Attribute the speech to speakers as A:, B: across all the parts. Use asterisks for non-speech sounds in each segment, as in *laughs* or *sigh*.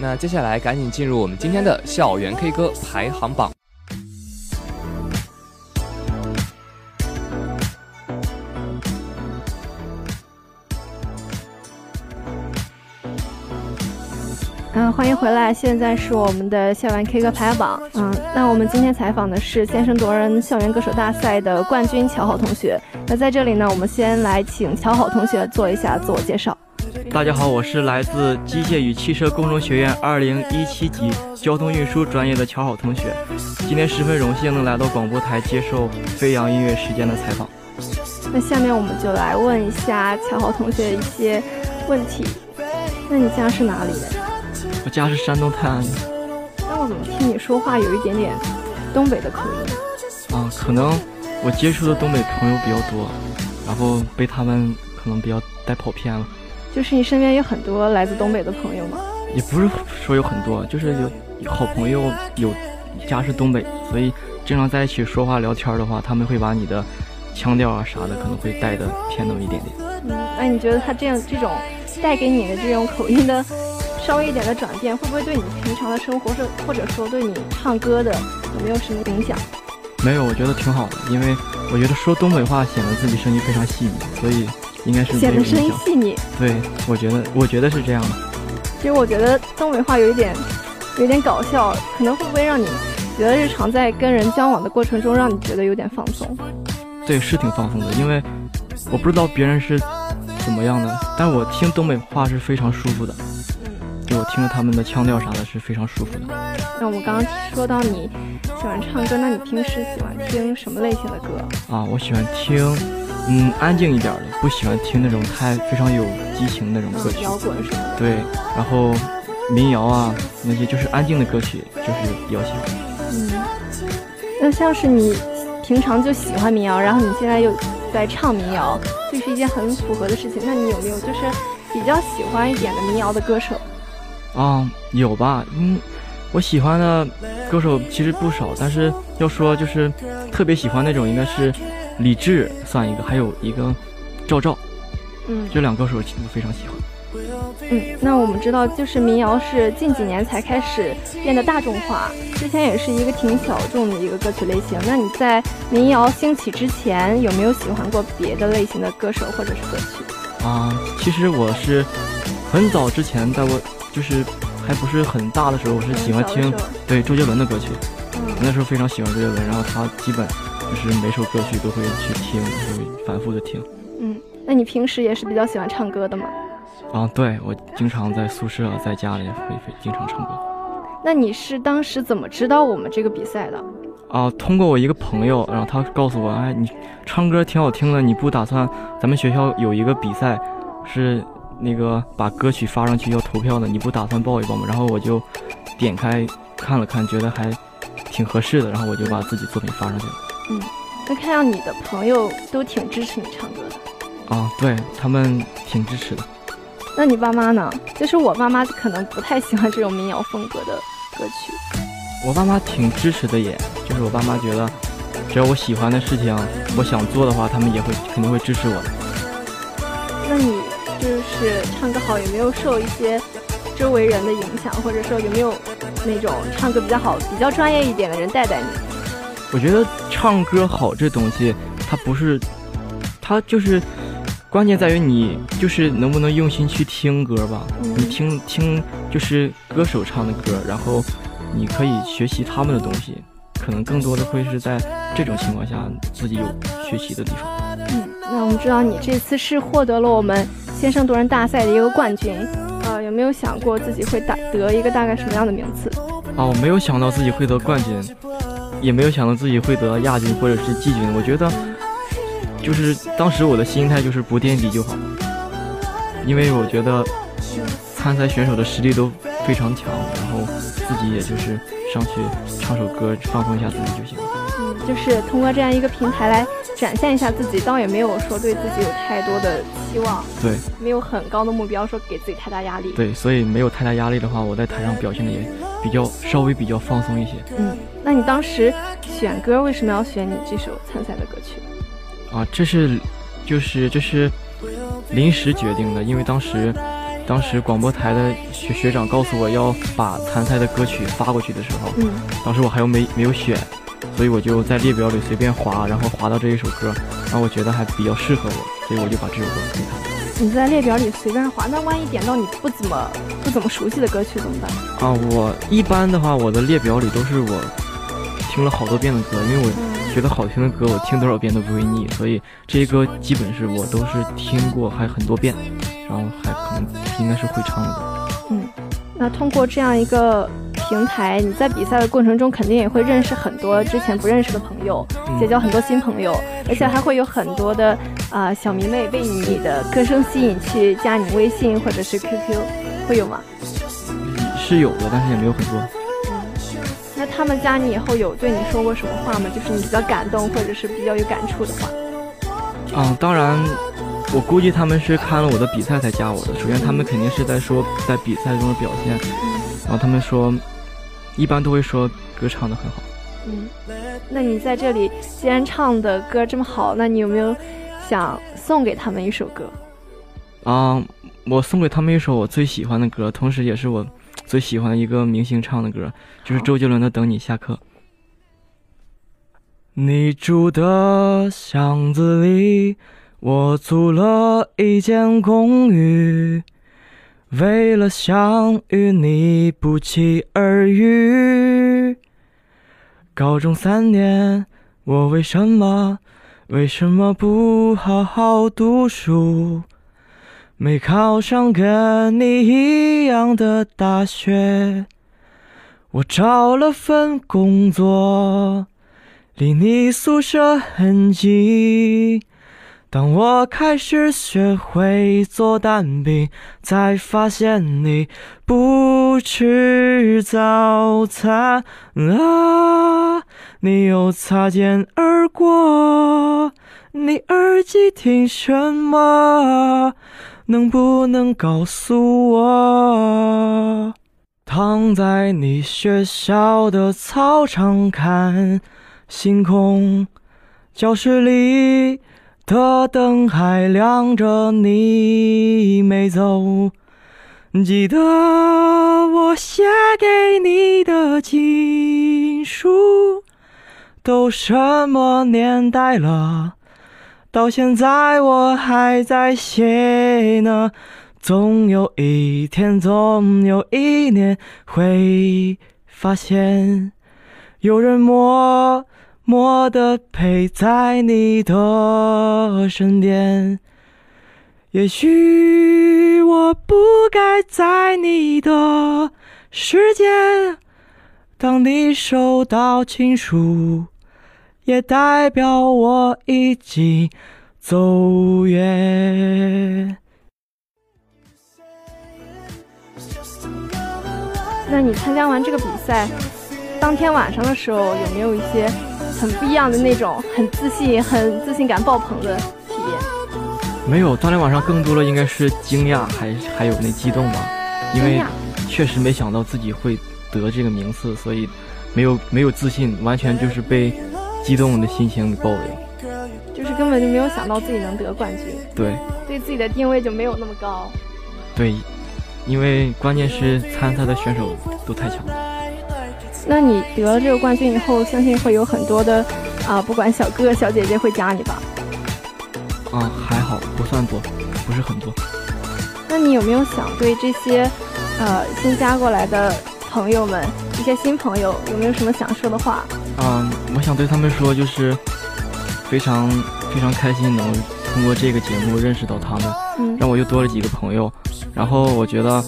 A: 那接下来赶紧进入我们今天的校园 K 歌排行榜。
B: 嗯，欢迎回来，现在是我们的校园 K 歌排行榜。嗯，那我们今天采访的是先声夺人校园歌手大赛的冠军乔好同学。那在这里呢，我们先来请乔好同学做一下自我介绍。
C: 大家好，我是来自机械与汽车工程学院二零一七级交通运输专业的乔好同学。今天十分荣幸能来到广播台接受飞扬音乐时间的采访。
B: 那下面我们就来问一下乔好同学一些问题。那你家是哪里的？
C: 我家是山东泰安的。
B: 那我怎么听你说话有一点点东北的口音？
C: 啊，可能我接触的东北朋友比较多，然后被他们可能比较带跑偏了。
B: 就是你身边有很多来自东北的朋友吗？
C: 也不是说有很多，就是有好朋友有家是东北，所以经常在一起说话聊天的话，他们会把你的腔调啊啥的可能会带的偏那么一点点。
B: 嗯，那你觉得他这样这种带给你的这种口音的？稍微一点的转变，会不会对你平常的生活，或或者说对你唱歌的有没有什么影响？
C: 没有，我觉得挺好的，因为我觉得说东北话显得自己声音非常细腻，所以应该是
B: 显得声音细腻。
C: 对，我觉得，我觉得是这样的。
B: 其实我觉得东北话有一点，有点搞笑，可能会不会让你觉得日常在跟人交往的过程中，让你觉得有点放松？
C: 对，是挺放松的，因为我不知道别人是怎么样的，但我听东北话是非常舒服的。就我听着他们的腔调啥的，是非常舒服的。
B: 那我们刚刚说到你喜欢唱歌，那你平时喜欢听什么类型的歌
C: 啊？我喜欢听，嗯，安静一点的，不喜欢听那种太非常有激情那种歌曲。
B: 摇滚什么的。
C: 对，然后民谣啊，那些就是安静的歌曲，就是比较喜欢。
B: 嗯，那像是你平常就喜欢民谣，然后你现在又在唱民谣，这是一件很符合的事情。那你有没有就是比较喜欢一点的民谣的歌手？
C: 啊，有吧？嗯，我喜欢的歌手其实不少，但是要说就是特别喜欢那种，应该是李志算一个，还有一个赵照，
B: 嗯，
C: 这两歌手我非常喜欢。
B: 嗯，那我们知道，就是民谣是近几年才开始变得大众化，之前也是一个挺小众的一个歌曲类型。那你在民谣兴起之前，有没有喜欢过别的类型的歌手或者是歌曲？
C: 啊，其实我是很早之前在我。就是还不是很大的时候，我是喜欢听对周杰伦的歌曲。那时候非常喜欢周杰伦，然后他基本就是每首歌曲都会去听，会反复的听。
B: 嗯，那你平时也是比较喜欢唱歌的吗？
C: 啊，对，我经常在宿舍在家里会会经常唱歌。
B: 那你是当时怎么知道我们这个比赛的？
C: 啊，通过我一个朋友，然后他告诉我，哎，你唱歌挺好听的，你不打算咱们学校有一个比赛是？那个把歌曲发上去要投票的，你不打算报一报吗？然后我就点开看了看，觉得还挺合适的，然后我就把自己作品发上去了。
B: 嗯，那看样你的朋友都挺支持你唱歌的。
C: 啊，对他们挺支持的。
B: 那你爸妈呢？就是我爸妈可能不太喜欢这种民谣风格的歌曲。
C: 我爸妈挺支持的，也就是我爸妈觉得，只要我喜欢的事情，我想做的话，他们也会肯定会支持我的。
B: 那你？就是唱歌好，有没有受一些周围人的影响，或者说有没有那种唱歌比较好、比较专业一点的人带带你？
C: 我觉得唱歌好这东西，它不是，它就是关键在于你就是能不能用心去听歌吧。你听听就是歌手唱的歌，然后你可以学习他们的东西，可能更多的会是在这种情况下自己有学习的地方。
B: 嗯，那我们知道你这次是获得了我们。先生夺人大赛的一个冠军，呃，有没有想过自己会打得一个大概什么样的名次？
C: 啊，我没有想到自己会得冠军，也没有想到自己会得亚军或者是季军。我觉得，就是当时我的心态就是不垫底就好，因为我觉得参赛选手的实力都非常强，然后自己也就是上去唱首歌放松一下自己就行了。
B: 嗯，就是通过这样一个平台来。展现一下自己，倒也没有说对自己有太多的期望，
C: 对，
B: 没有很高的目标，说给自己太大压力，
C: 对，所以没有太大压力的话，我在台上表现的也比较稍微比较放松一些。
B: 嗯，那你当时选歌为什么要选你这首参赛的歌曲？
C: 啊，这是就是这是临时决定的，因为当时当时广播台的学学长告诉我要把参赛的歌曲发过去的时候，
B: 嗯，
C: 当时我还有没没有选，所以我就在列表里随便划，然后划到这一首歌，然后我觉得还比较适合我，所以我就把这首歌给他。
B: 你在列表里随便划，那万一点到你不怎么不怎么熟悉的歌曲怎么办？
C: 啊，我一般的话，我的列表里都是我听了好多遍的歌，因为我觉得好听的歌，我听多少遍都不会腻，所以这些歌基本是我都是听过还很多遍，然后还可能应该是会唱的。
B: 嗯，那通过这样一个平台，你在比赛的过程中肯定也会认识很多之前不认识的朋友，结交很多新朋友，而且还会有很多的。啊，小迷妹被你的歌声吸引去加你微信或者是 QQ，会有吗？
C: 是有的，但是也没有很多。
B: 嗯，那他们加你以后有对你说过什么话吗？就是你比较感动或者是比较有感触的话。
C: 嗯，当然，我估计他们是看了我的比赛才加我的。首先，他们肯定是在说在比赛中的表现，然后他们说，一般都会说歌唱的很好。
B: 嗯，那你在这里既然唱的歌这么好，那你有没有？想送给他们一首歌，
C: 啊，我送给他们一首我最喜欢的歌，同时也是我最喜欢的一个明星唱的歌，就是周杰伦的《等你下课》。你住的巷子里，我租了一间公寓，为了想与你不期而遇。高中三年，我为什么？为什么不好好读书，没考上跟你一样的大学？我找了份工作，离你宿舍很近。当我开始学会做蛋饼，才发现你不吃早餐啊！你又擦肩而过，你耳机听什么？能不能告诉我？躺在你学校的操场看星空，教室里。的灯还亮着，你没走。记得我写给你的情书，都什么年代了？到现在我还在写呢。总有一天，总有一年，会发现有人默。默的陪在你的身边，也许我不该在你的世界。当你收到情书，也代表我已经走远。
B: 那你参加完这个比赛，当天晚上的时候，有没有一些？很不一样的那种，很自信、很自信感爆棚的体验。
C: 没有，当天晚上更多的应该是惊讶，还还有那激动吧，因为确实没想到自己会得这个名次，所以没有没有自信，完全就是被激动的心情给包围。
B: 就是根本就没有想到自己能得冠军。
C: 对，
B: 对自己的定位就没有那么高。
C: 对，因为关键是参赛的选手都太强了。
B: 那你得了这个冠军以后，相信会有很多的啊，不管小哥哥小姐姐会加你吧？
C: 啊，还好，不算多，不是很多。
B: 那你有没有想对这些呃新加过来的朋友们，一些新朋友，有没有什么想说的话？
C: 嗯，我想对他们说，就是非常非常开心能通过这个节目认识到他们，
B: 嗯，
C: 让我又多了几个朋友。然后我觉得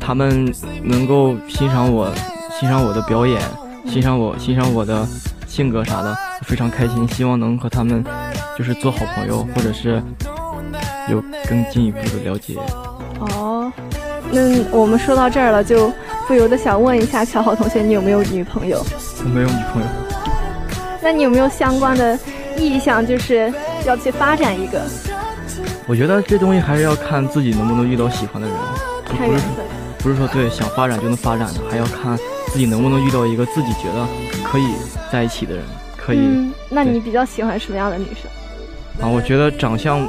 C: 他们能够欣赏我。欣赏我的表演，欣赏我，欣赏我的性格啥的，非常开心。希望能和他们就是做好朋友，或者是有更进一步的了解。
B: 哦，那我们说到这儿了，就不由得想问一下乔好同学，你有没有女朋友？
C: 我没有女朋友。
B: 那你有没有相关的意向，就是要去发展一个？
C: 我觉得这东西还是要看自己能不能遇到喜欢的人，
B: 看缘分。
C: 不是说对想发展就能发展的，还要看。自己能不能遇到一个自己觉得可以在一起的人？可以。
B: 嗯，那你比较喜欢什么样的女生？
C: 啊，我觉得长相，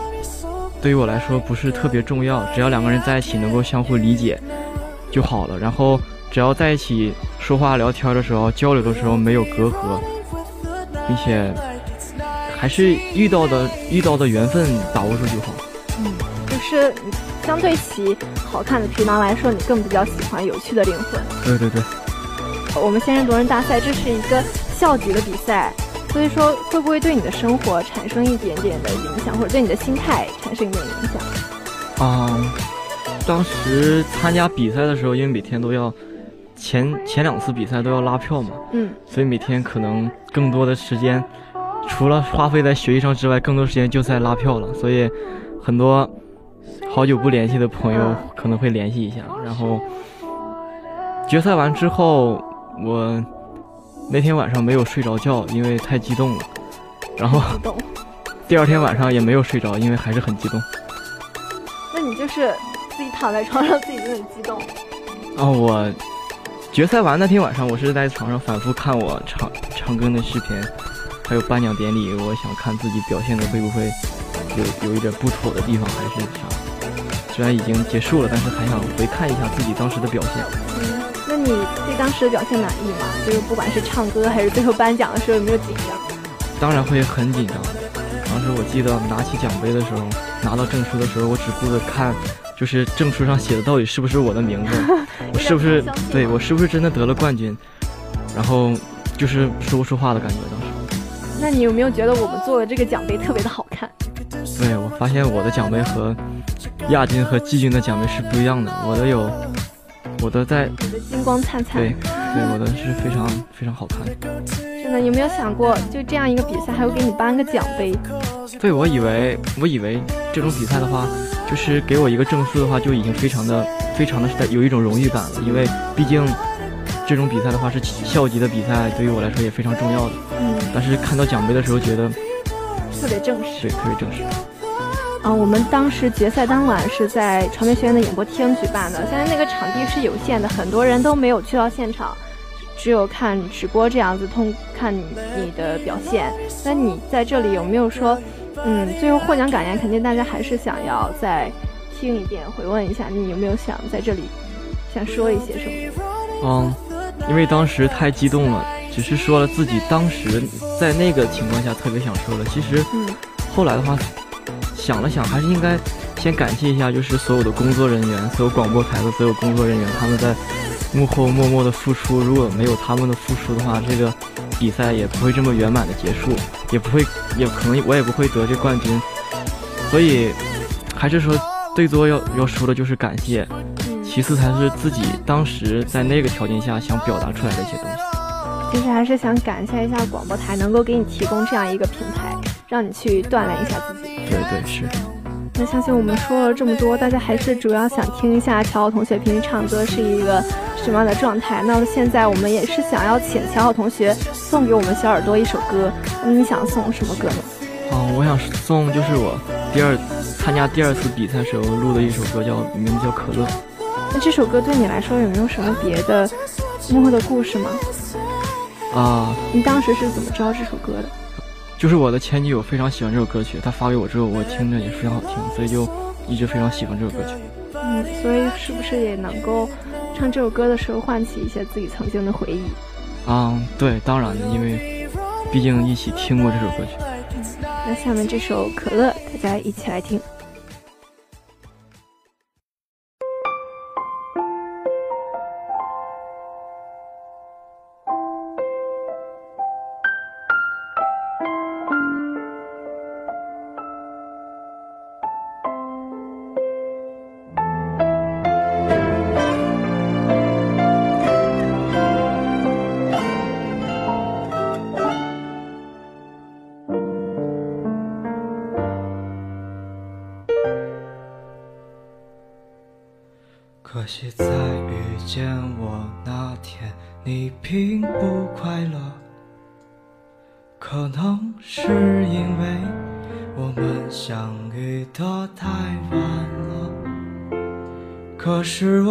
C: 对对于我来说不是特别重要，只要两个人在一起能够相互理解就好了。然后只要在一起说话聊天的时候、交流的时候没有隔阂，并且还是遇到的遇到的缘分把握住就好。
B: 嗯，就是相对起好看的皮囊来说，你更比较喜欢有趣的灵魂。
C: 对对对。
B: 我们仙人夺人大赛，这是一个校级的比赛。所以说，会不会对你的生活产生一点点的影响，或者对你的心态产生一点影
C: 响？啊，当时参加比赛的时候，因为每天都要前前两次比赛都要拉票嘛，
B: 嗯，
C: 所以每天可能更多的时间，除了花费在学习上之外，更多时间就在拉票了。所以很多好久不联系的朋友可能会联系一下。然后决赛完之后，我。那天晚上没有睡着觉，因为太激动了。然后 *laughs* 第二天晚上也没有睡着，因为还是很激动。
B: 那你就是自己躺在床上，自己就很激动。
C: 哦，我决赛完那天晚上，我是在床上反复看我长长庚的视频，还有颁奖典礼。我想看自己表现的会不会有有一点不妥的地方，还是啥？虽然已经结束了，但是还想回看一下自己当时的表现。
B: 那你对当时的表现满意吗？就是不管是唱歌还是最后颁奖的时候，有没有紧张？
C: 当然会很紧张。当时我记得拿起奖杯的时候，拿到证书的时候，我只顾着看，就是证书上写的到底是不是我的名字，*laughs* 我是不是对我是不是真的得了冠军，然后就是说不出话的感觉。当时，
B: 那你有没有觉得我们做的这个奖杯特别的好看？
C: 对，我发现我的奖杯和亚军和季军的奖杯是不一样的，我的有。我的在
B: 金光灿灿，
C: 对，对，我的是非常非常好看。
B: 真的，有没有想过，就这样一个比赛，还会给你颁个奖杯？
C: 对，我以为，我以为这种比赛的话，就是给我一个证书的话，就已经非常的、非常的有一种荣誉感了。因为毕竟这种比赛的话是校级的比赛，对于我来说也非常重要的。
B: 嗯。
C: 但是看到奖杯的时候，觉得
B: 特别正式。
C: 对，特别正式。
B: 啊，我们当时决赛当晚是在传媒学院的演播厅举办的。现在那个场地是有限的，很多人都没有去到现场，只有看直播这样子通看你你的表现。那你在这里有没有说，嗯，最后获奖感言？肯定大家还是想要再听一遍，回问一下，你有没有想在这里想说一些什么？
C: 嗯，因为当时太激动了，只是说了自己当时在那个情况下特别想说的。其实，
B: 嗯，
C: 后来的话。想了想，还是应该先感谢一下，就是所有的工作人员，所有广播台的所有工作人员，他们在幕后默默的付出。如果没有他们的付出的话，这个比赛也不会这么圆满的结束，也不会，也可能我也不会得这冠军。所以，还是说最多要要说的就是感谢，其次才是自己当时在那个条件下想表达出来的一些东西。
B: 其实还是想感谢一下广播台，能够给你提供这样一个平台。让你去锻炼一下自己。
C: 对对是。
B: 那相信我们说了这么多，大家还是主要想听一下乔好同学平时唱歌是一个什么样的状态。那么现在我们也是想要请乔好同学送给我们小耳朵一首歌。那你想送什么歌呢？
C: 哦，我想送就是我第二参加第二次比赛时候录的一首歌，叫名字叫《可乐》。
B: 那这首歌对你来说有没有什么别的幕后的故事吗？
C: 啊，
B: 你当时是怎么知道这首歌的？
C: 就是我的前女友非常喜欢这首歌曲，她发给我之后，我听着也非常好听，所以就一直非常喜欢这首歌曲。
B: 嗯，所以是不是也能够唱这首歌的时候唤起一些自己曾经的回忆？
C: 啊，对，当然的，因为毕竟一起听过这首歌曲。
B: 那下面这首《可乐》，大家一起来听。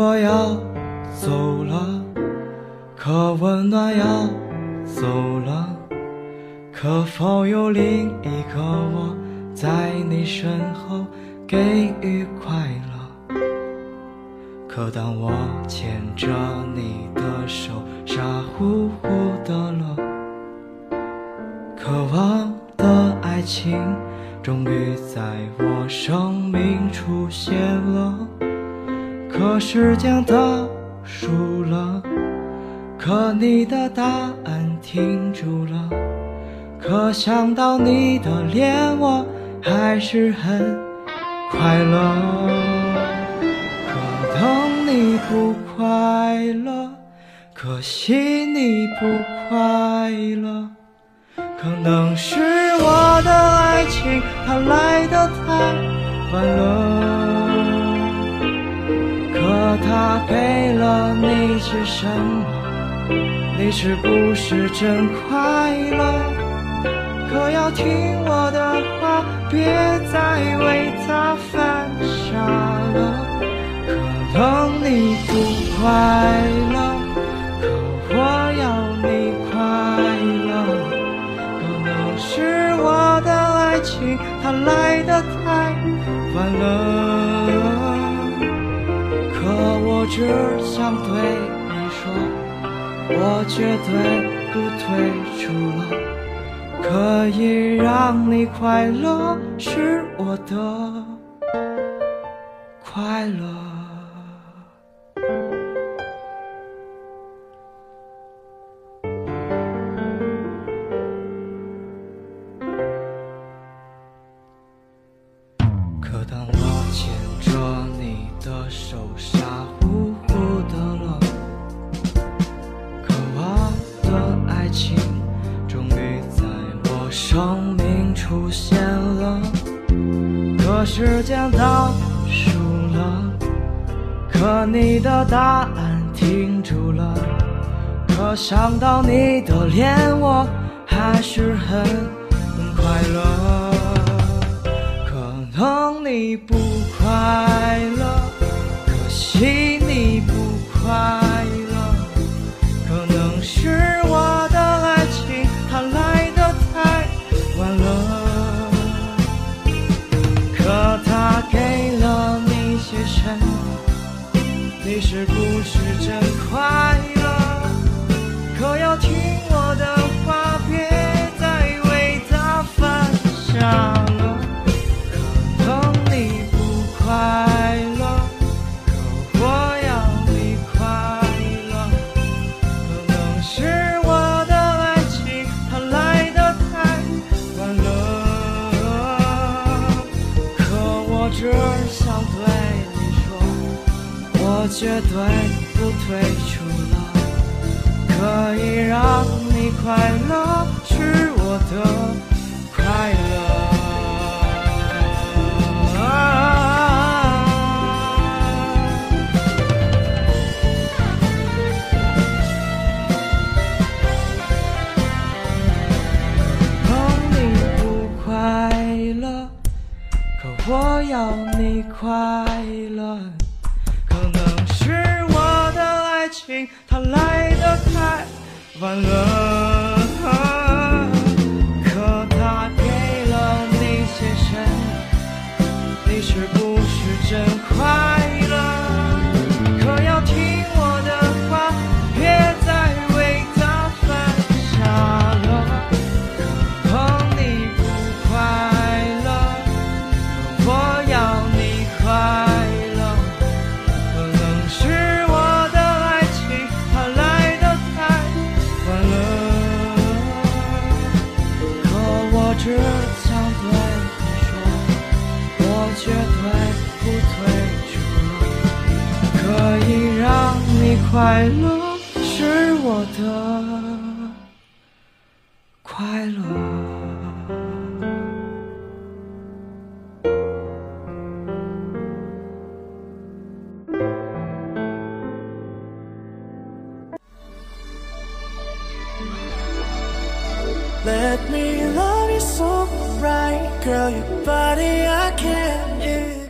D: 我要走了，可温暖要走了。可否有另一个我在你身后？
C: 给予快乐。可当我牵着你的手，傻乎乎的了，渴望的爱情终于在我生命出现了。可时间倒数了，可你的答案停住了。可想到你的脸，我还是很快乐。可等你不快乐，可惜你不快乐。可能是我的爱情它来得太晚了。他给了你些什么？你是不是真快乐？可要听我的话，别再为他犯傻了。可能你不快乐，想对你说，我绝对不退出了。可以让你快乐，是我的快乐。可当我牵着你的手，傻时间倒数了，可你的答案停住了。可想到你的脸，我还是很快乐。可能你不快乐，可惜你不快。你是不是真快乐？可要听我的话，别再为他犯傻了。可能你不快乐，可我要你快乐。可能是我的爱情它来得太晚了。可我只想对你。我绝对不退出了，可以让你快乐是我的快乐。当你不快乐，可我要你快乐。它来得太晚了，快乐是我的快乐。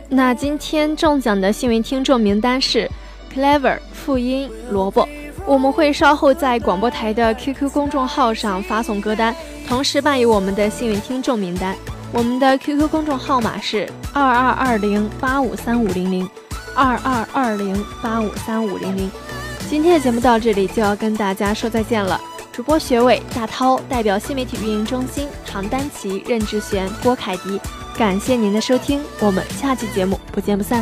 B: 那今天中奖的幸运听众名单是 Clever。复音萝卜，我们会稍后在广播台的 QQ 公众号上发送歌单，同时办理我们的幸运听众名单。我们的 QQ 公众号码是二二二零八五三五零零，二二二零八五三五零零。今天的节目到这里就要跟大家说再见了。主播学伟、大涛代表新媒体运营中心，唐丹琪、任志璇、郭凯迪，感谢您的收听，我们下期节目不见不散。